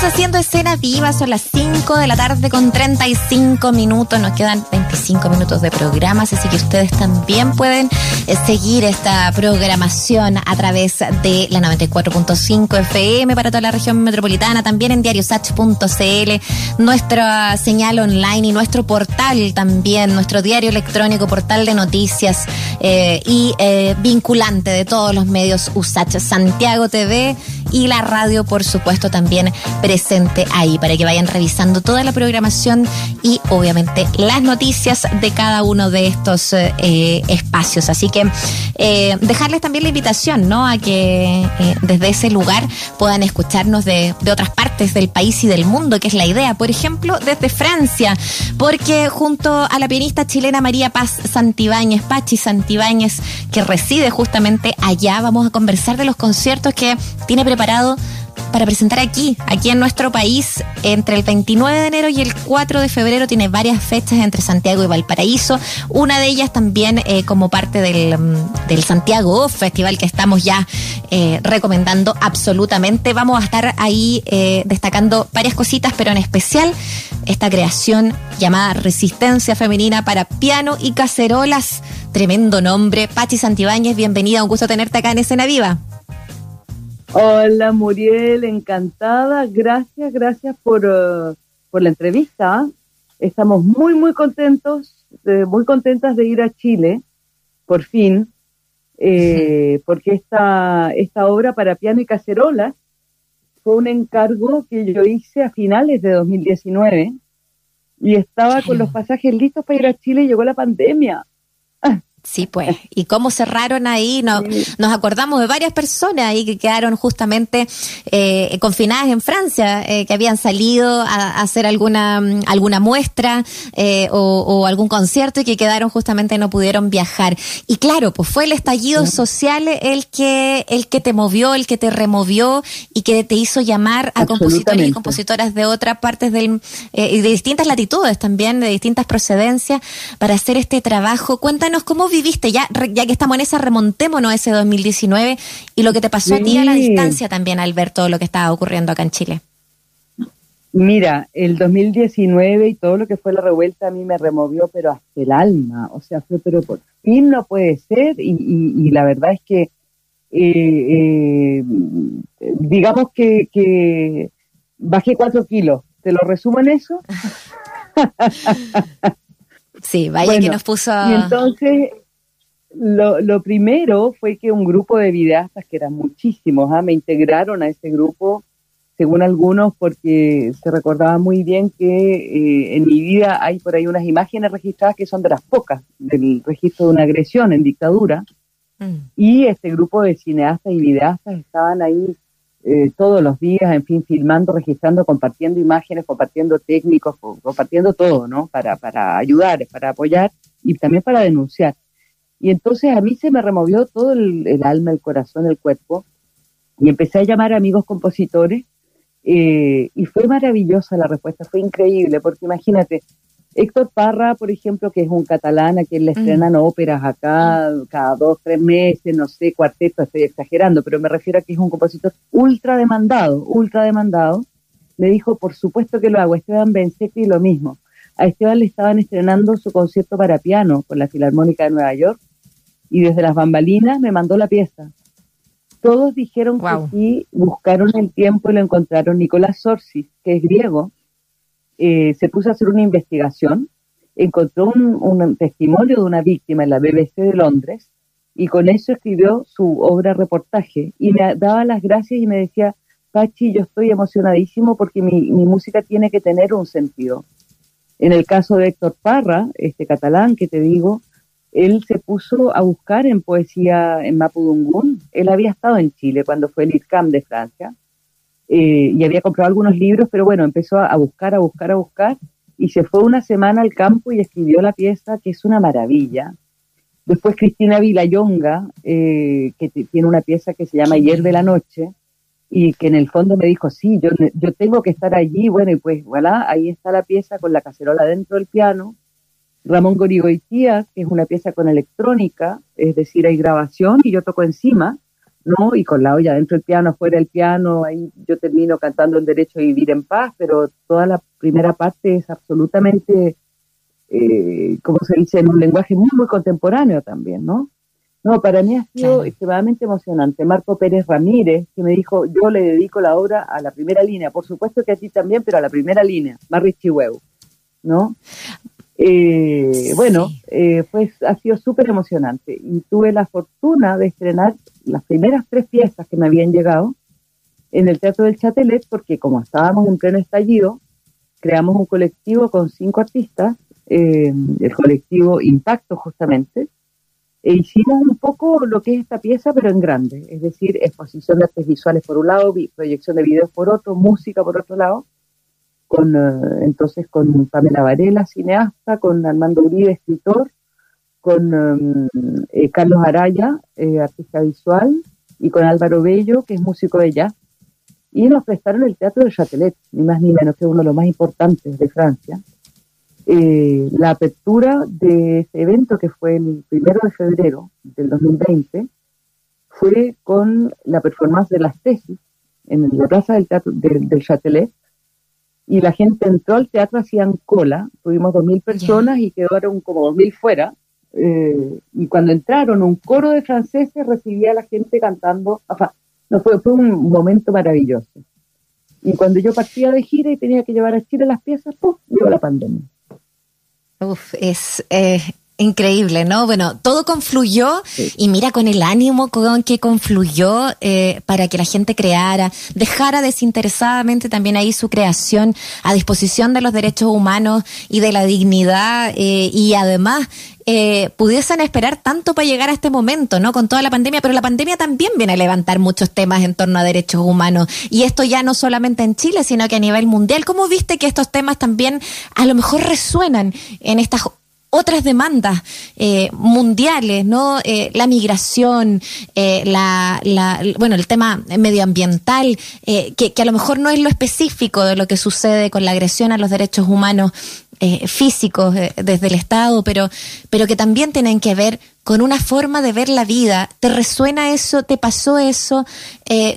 Haciendo escena viva, son las 5 de la tarde con 35 minutos, nos quedan 25 minutos de programas, así que ustedes también pueden eh, seguir esta programación a través de la 94.5 FM para toda la región metropolitana, también en diariosach.cl, nuestra señal online y nuestro portal también, nuestro diario electrónico, portal de noticias eh, y eh, vinculante de todos los medios USACH, Santiago TV y la radio, por supuesto, también presente ahí para que vayan revisando toda la programación y obviamente las noticias de cada uno de estos eh, espacios. Así que eh, dejarles también la invitación, ¿no? A que eh, desde ese lugar puedan escucharnos de, de otras partes del país y del mundo, que es la idea. Por ejemplo, desde Francia, porque junto a la pianista chilena María Paz Santibáñez, Pachi Santibáñez, que reside justamente allá, vamos a conversar de los conciertos que tiene preparado para presentar aquí, aquí en nuestro país, entre el 29 de enero y el 4 de febrero tiene varias fechas entre Santiago y Valparaíso, una de ellas también eh, como parte del, del Santiago Festival que estamos ya eh, recomendando absolutamente. Vamos a estar ahí eh, destacando varias cositas, pero en especial esta creación llamada Resistencia Femenina para Piano y Cacerolas. Tremendo nombre. Pachi Santibáñez, bienvenida, un gusto tenerte acá en Escena Viva. Hola Muriel, encantada. Gracias, gracias por, uh, por la entrevista. Estamos muy, muy contentos, eh, muy contentas de ir a Chile, por fin, eh, porque esta, esta obra para piano y cacerolas fue un encargo que yo hice a finales de 2019 y estaba con los pasajes listos para ir a Chile y llegó la pandemia. Sí, pues. ¿Y cómo cerraron ahí? Nos, nos acordamos de varias personas ahí que quedaron justamente eh, confinadas en Francia, eh, que habían salido a, a, hacer alguna, alguna muestra eh, o, o, algún concierto y que quedaron justamente no pudieron viajar. Y claro, pues fue el estallido sí. social el que, el que te movió, el que te removió y que te hizo llamar a compositores y compositoras de otras partes del, eh, de distintas latitudes también, de distintas procedencias, para hacer este trabajo. Cuéntanos cómo viviste, ya, ya que estamos en esa, remontémonos a ese 2019 y lo que te pasó sí. a ti a la distancia también al ver todo lo que estaba ocurriendo acá en Chile. Mira, el 2019 y todo lo que fue la revuelta a mí me removió, pero hasta el alma. O sea, fue, pero por fin no puede ser. Y, y, y la verdad es que, eh, eh, digamos que, que bajé cuatro kilos. ¿Te lo resumo en eso? sí, vaya bueno, que nos puso. Y entonces, lo, lo, primero fue que un grupo de videastas, que eran muchísimos, ¿eh? me integraron a ese grupo, según algunos, porque se recordaba muy bien que eh, en mi vida hay por ahí unas imágenes registradas que son de las pocas del registro de una agresión en dictadura. Mm. Y este grupo de cineastas y videastas estaban ahí eh, todos los días, en fin, filmando, registrando, compartiendo imágenes, compartiendo técnicos, compartiendo todo, ¿no? Para, para ayudar, para apoyar y también para denunciar. Y entonces a mí se me removió todo el, el alma, el corazón, el cuerpo, y empecé a llamar a amigos compositores, eh, y fue maravillosa la respuesta, fue increíble, porque imagínate, Héctor Parra, por ejemplo, que es un catalán a quien le estrenan mm. óperas acá cada dos, tres meses, no sé, cuarteto, estoy exagerando, pero me refiero a que es un compositor ultra demandado, ultra demandado. Me dijo, por supuesto que lo hago. Esteban Bensetti lo mismo. A Esteban le estaban estrenando su concierto para piano con la Filarmónica de Nueva York y desde las bambalinas me mandó la pieza. Todos dijeron wow. que sí, buscaron el tiempo y lo encontraron. Nicolás Sorsis, que es griego, eh, se puso a hacer una investigación, encontró un, un, testimonio de una víctima en la BBC de Londres y con eso escribió su obra reportaje y me daba las gracias y me decía, Pachi, yo estoy emocionadísimo porque mi, mi música tiene que tener un sentido. En el caso de Héctor Parra, este catalán que te digo, él se puso a buscar en poesía en Mapudungún. Él había estado en Chile cuando fue el IRCAM de Francia eh, y había comprado algunos libros, pero bueno, empezó a buscar, a buscar, a buscar y se fue una semana al campo y escribió la pieza, que es una maravilla. Después Cristina Vilayonga, eh, que tiene una pieza que se llama Ayer de la Noche, y que en el fondo me dijo, sí, yo, yo tengo que estar allí, bueno, y pues voilà, ahí está la pieza con la cacerola dentro del piano. Ramón Gorigoitía, que es una pieza con electrónica, es decir, hay grabación y yo toco encima, ¿no? Y con la olla dentro del piano, fuera del piano, ahí yo termino cantando el derecho a vivir en paz, pero toda la primera parte es absolutamente, eh, como se dice, en un lenguaje muy, muy contemporáneo también, ¿no? No, para mí ha sido extremadamente emocionante. Marco Pérez Ramírez, que me dijo, yo le dedico la obra a la primera línea, por supuesto que a ti también, pero a la primera línea, Marri Chihuahua, ¿no? Eh, bueno, eh, pues ha sido súper emocionante. Y tuve la fortuna de estrenar las primeras tres piezas que me habían llegado en el Teatro del Chatelet porque como estábamos en pleno estallido, creamos un colectivo con cinco artistas, eh, el colectivo Impacto justamente, e hicimos un poco lo que es esta pieza pero en grande, es decir, exposición de artes visuales por un lado, proyección de videos por otro, música por otro lado, con eh, entonces con Pamela Varela, cineasta, con Armando Uribe, escritor, con em, eh, Carlos Araya, eh, artista visual, y con Álvaro Bello, que es músico de jazz. Y nos prestaron el Teatro de Châtelet, ni más ni menos que uno de los más importantes de Francia. la apertura de ese evento, que fue el primero de febrero del 2020, fue con la performance de las tesis en la plaza del, teatro, del Châtelet, y la gente entró al teatro, hacían cola, tuvimos dos mil personas y quedaron como dos mil fuera. Eh, y cuando entraron, un coro de franceses recibía a la gente cantando, no fue, fue un momento maravilloso. Y cuando yo partía de gira y tenía que llevar a Chile las piezas, ¡pum! llegó la pandemia. Uf, es, eh, Increíble, ¿no? Bueno, todo confluyó y mira con el ánimo con que confluyó eh, para que la gente creara, dejara desinteresadamente también ahí su creación a disposición de los derechos humanos y de la dignidad eh, y además eh, pudiesen esperar tanto para llegar a este momento, ¿no? Con toda la pandemia, pero la pandemia también viene a levantar muchos temas en torno a derechos humanos y esto ya no solamente en Chile, sino que a nivel mundial. ¿Cómo viste que estos temas también a lo mejor resuenan en estas otras demandas eh, mundiales, ¿no? Eh, la migración, eh, la, la, bueno, el tema medioambiental, que, que, a lo mejor no es lo específico de lo que sucede con la agresión a los derechos humanos físicos desde el Estado, pero, pero que también tienen que ver con una forma de ver la vida. ¿Te resuena eso? ¿Te pasó eso?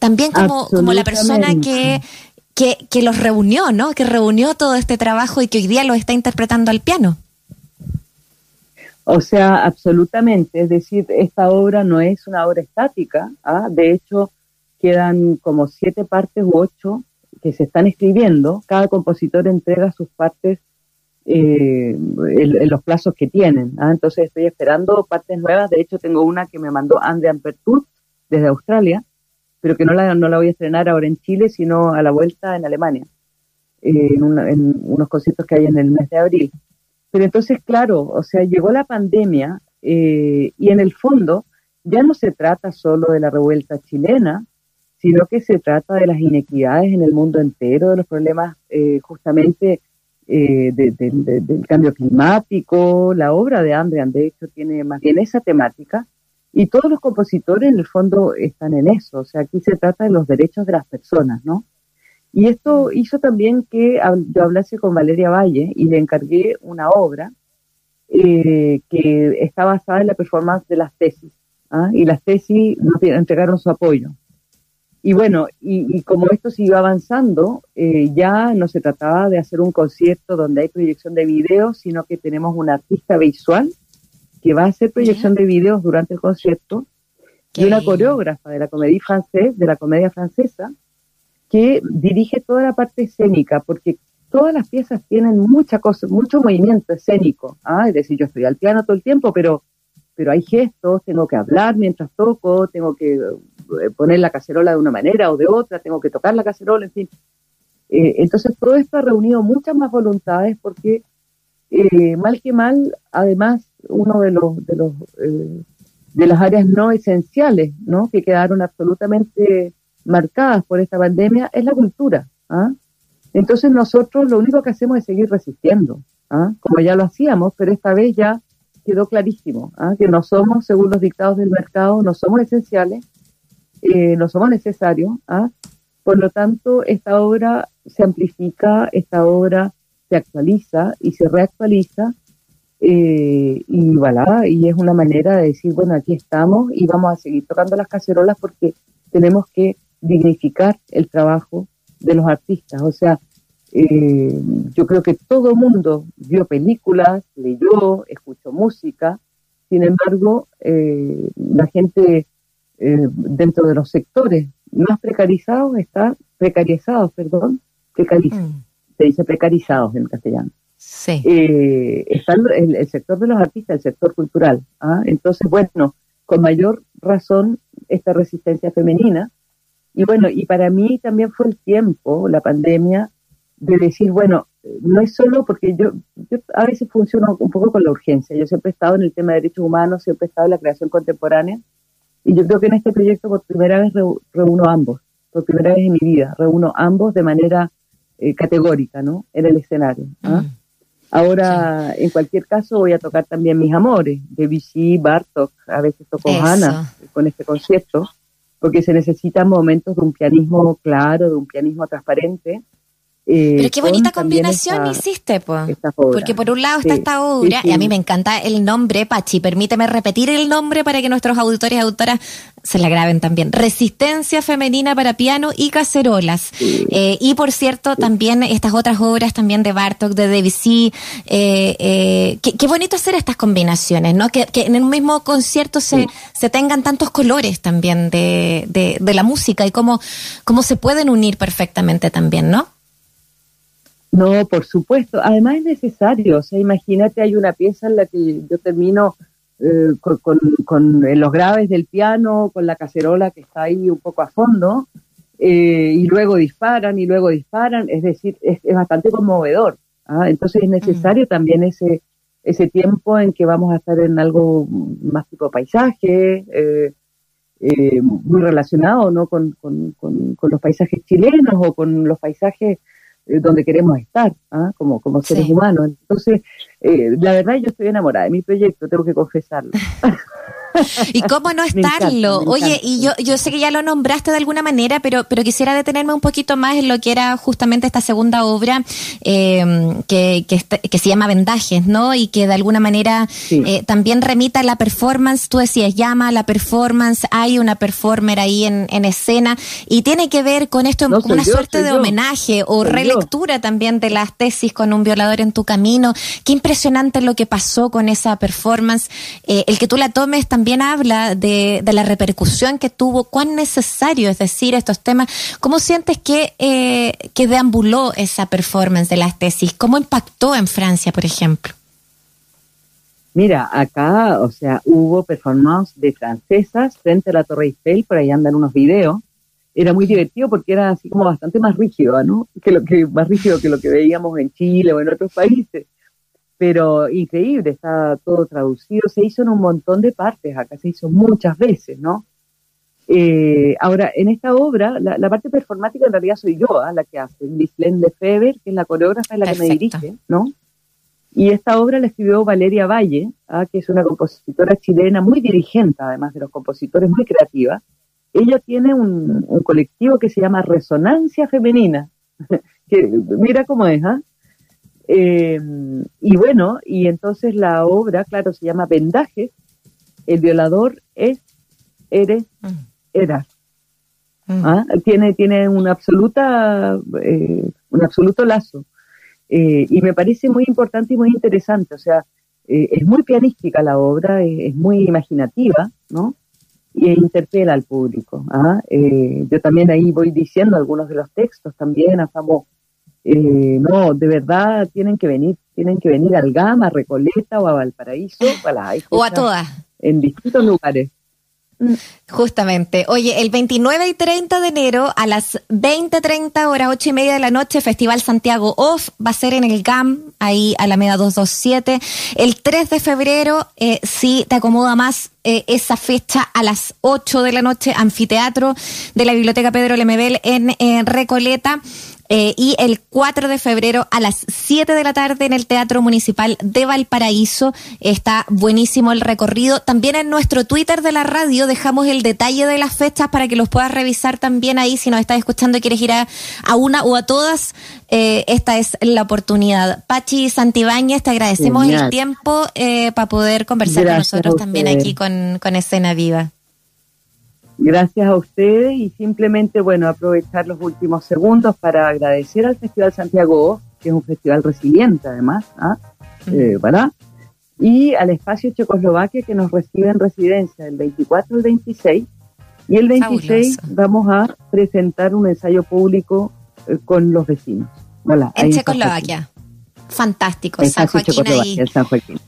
también como, como la persona que, que, que los reunió, ¿no? Que reunió todo este trabajo y que hoy día lo está interpretando al piano. O sea, absolutamente. Es decir, esta obra no es una obra estática. ¿ah? De hecho, quedan como siete partes u ocho que se están escribiendo. Cada compositor entrega sus partes eh, en, los plazos que tienen. ¿ah? Entonces estoy esperando partes nuevas. De hecho, tengo una que me mandó Andrea Pertut desde Australia, pero que no la, no la voy a estrenar ahora en Chile, sino a la vuelta en Alemania, eh, en, en unos conciertos que hay en el mes de abril. Pero entonces, claro, o sea, llegó la pandemia eh, y en el fondo ya no se trata solo de la revuelta chilena, sino que se trata de las inequidades en el mundo entero, de los problemas eh, justamente eh, del cambio climático. La obra de Andrean, de hecho, tiene más bien esa temática y todos los compositores en el fondo están en eso. O sea, aquí se trata de los derechos de las personas, ¿no? Y esto hizo también que yo hablase con Valeria Valle y le encargué una obra eh, que está basada en la performance de las tesis. ¿ah? Y las tesis nos entregaron su apoyo. Y bueno, y, como esto siguió avanzando, eh, ya no se trataba de hacer un concierto donde hay proyección de videos, sino que tenemos una artista visual que va a hacer proyección de videos durante el concierto y una coreógrafa de la comedia francés, de la comedia francesa, que dirige toda la parte escénica, porque todas las piezas tienen mucha cosa, mucho movimiento escénico. ¿ah? Es decir, yo estoy al piano todo el tiempo, pero, pero hay gestos, tengo que hablar mientras toco, tengo que eh, poner la cacerola de una manera o de otra, tengo que tocar la cacerola, en fin. Eh, entonces, todo esto ha reunido muchas más voluntades porque, eh, mal que mal, además, uno de los, de los de las áreas no esenciales, ¿no? Que quedaron absolutamente marcadas por esta pandemia es la cultura. ¿ah? Entonces nosotros lo único que hacemos es seguir resistiendo, ¿ah? como ya lo hacíamos, pero esta vez ya quedó clarísimo ¿ah? que no somos, según los dictados del mercado, no somos esenciales, eh, no somos necesarios. Por lo tanto, esta obra se amplifica, esta obra se actualiza y se reactualiza Eh, y voilà, y es una manera de decir, bueno, aquí estamos y vamos a seguir tocando las cacerolas porque tenemos que dignificar el trabajo de los artistas. O sea, eh, yo creo que todo el mundo vio películas, leyó, escuchó música, sin embargo, eh, la gente eh, dentro de los sectores más precarizados está, precarizados, perdón, precarizados, mm. se dice precarizados en castellano. Sí. está el, el, sector de los artistas, el sector cultural. ¿ah? Entonces, bueno, con mayor razón esta resistencia femenina. Y bueno, y para mí también fue el tiempo, la pandemia, de decir, bueno, no es solo porque yo, yo a veces funciono un poco con la urgencia. Yo siempre he estado en el tema de derechos humanos, siempre he estado en la creación contemporánea. Y yo creo que en este proyecto por primera vez reúno ambos, por primera vez en mi vida, reúno ambos de manera eh, categórica, ¿no? En el escenario. ¿ah? Mm. Ahora, en cualquier caso, voy a tocar también mis amores, Debussy, Bartok, a veces toco Hanna con este concierto, porque se necesitan momentos de un pianismo claro, de un pianismo transparente, eh, Pero qué bonita combinación hiciste, pues. Porque por un lado está esta obra, y a mí me encanta el nombre, Pachi, permíteme repetir el nombre para que nuestros auditores y auditoras se la graben también. Resistencia femenina para piano y cacerolas. Eh, y por cierto, también estas otras obras también de Bartok, de Debussy. Eh, qué, bonito hacer estas combinaciones, ¿no? Que, en un mismo concierto se, se tengan tantos colores también de, de, de la música y cómo, cómo se pueden unir perfectamente también, ¿no? No, por supuesto. Además es necesario. O sea, imagínate, hay una pieza en la que yo termino eh, con, los graves del piano, con la cacerola que está ahí un poco a fondo, eh, y luego disparan y luego disparan. Es decir, es, bastante conmovedor. ¿ah? Entonces es necesario también ese ese tiempo en que vamos a estar en algo más tipo paisaje, eh, muy relacionado ¿no? Con, con, los paisajes chilenos o con los paisajes eh, donde queremos estar ¿ah? como, como seres humanos. Entonces, eh, la verdad yo estoy enamorada de mi proyecto, tengo que confesarlo. ¿Y cómo no estarlo? Oye, y yo, yo sé que ya lo nombraste de alguna manera, pero, pero quisiera detenerme un poquito más en lo que era justamente esta segunda obra em, que, que, se llama Vendajes, ¿no? Y que de alguna manera eh, también remita a la performance, tú decías, llama a la performance, hay una performer ahí en, en escena y tiene que ver con esto, una suerte de homenaje o relectura también de las tesis con un violador en tu camino. Qué impresionante lo que pasó con esa performance. Eh, el que tú la tomes también también habla de, la repercusión que tuvo, cuán necesario es decir estos temas. ¿Cómo sientes que, eh, que deambuló esa performance de las tesis? ¿Cómo impactó en Francia, por ejemplo? Mira, acá, o sea, hubo performance de francesas frente a la Torre Eiffel, por ahí andan unos videos. Era muy divertido porque era así como bastante más rígido, ¿no? Que lo que más rígido que lo que veíamos en Chile o en otros países pero increíble, está todo traducido, se hizo en un montón de partes, acá se hizo muchas veces, ¿no? Eh, ahora, en esta obra, la, parte performática en realidad soy yo ¿ah? la que hace, Lislén Lefebvre, que es la coreógrafa, es la que me dirige, ¿no? Y esta obra la escribió Valeria Valle, ¿ah? que es una compositora chilena muy dirigente, además de los compositores, muy creativa. Ella tiene un, un colectivo que se llama Resonancia Femenina, que mira cómo es, ¿ah? Eh, y bueno, y entonces la obra, claro, se llama Vendajes. El violador es, eres, mm. eras. Mm. ¿Ah? Tiene, tiene una absoluta, eh, un absoluto lazo. Eh, y me parece muy importante y muy interesante. O sea, es muy pianística la obra, es, muy imaginativa, ¿no? Y interpela al público. ¿ah? yo también ahí voy diciendo algunos de los textos también, a favor eh, no, de verdad tienen que venir, tienen que venir al Gama, a Recoleta o a Valparaíso, o a todas. En distintos lugares. Justamente. Oye, el 29 y 30 de enero a las 20.30 horas, 8 y media de la noche, Festival Santiago Off va a ser en el GAM, ahí Alameda 227. El 3 de febrero, eh, si te acomoda más eh, esa fecha, a las 8 de la noche, anfiteatro de la Biblioteca Pedro Lemebel en Recoleta. Eh, y el 4 de febrero a las 7 de la tarde en el Teatro Municipal de Valparaíso. Está buenísimo el recorrido. También en nuestro Twitter de la radio dejamos el detalle de las fechas para que los puedas revisar también ahí si nos estás escuchando y quieres ir a, una o a todas. Eh, esta es la oportunidad. Pachi Santibáñez, te agradecemos el tiempo eh, para poder conversar con nosotros también aquí con, con Escena Viva. Gracias a ustedes y simplemente, bueno, aprovechar los últimos segundos para agradecer al Festival Santiago, que es un festival resiliente además, ¿ah? eh, ¿verdad? Y al Espacio Checoslovaquia que nos recibe en residencia el 24 y el 26. Y el 26 vamos a presentar un ensayo público eh, con los vecinos. en Checoslovaquia. Fantástico. San Joaquín ahí. San Joaquín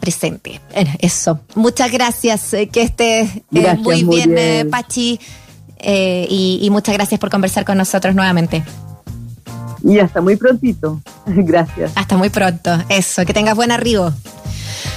presente. Eso. Muchas gracias. Eh, que esté eh, muy, bien, eh, Pachi. y, y muchas gracias por conversar con nosotros nuevamente. Y hasta muy prontito. Gracias. Hasta muy pronto. Eso. Que tengas buen arribo.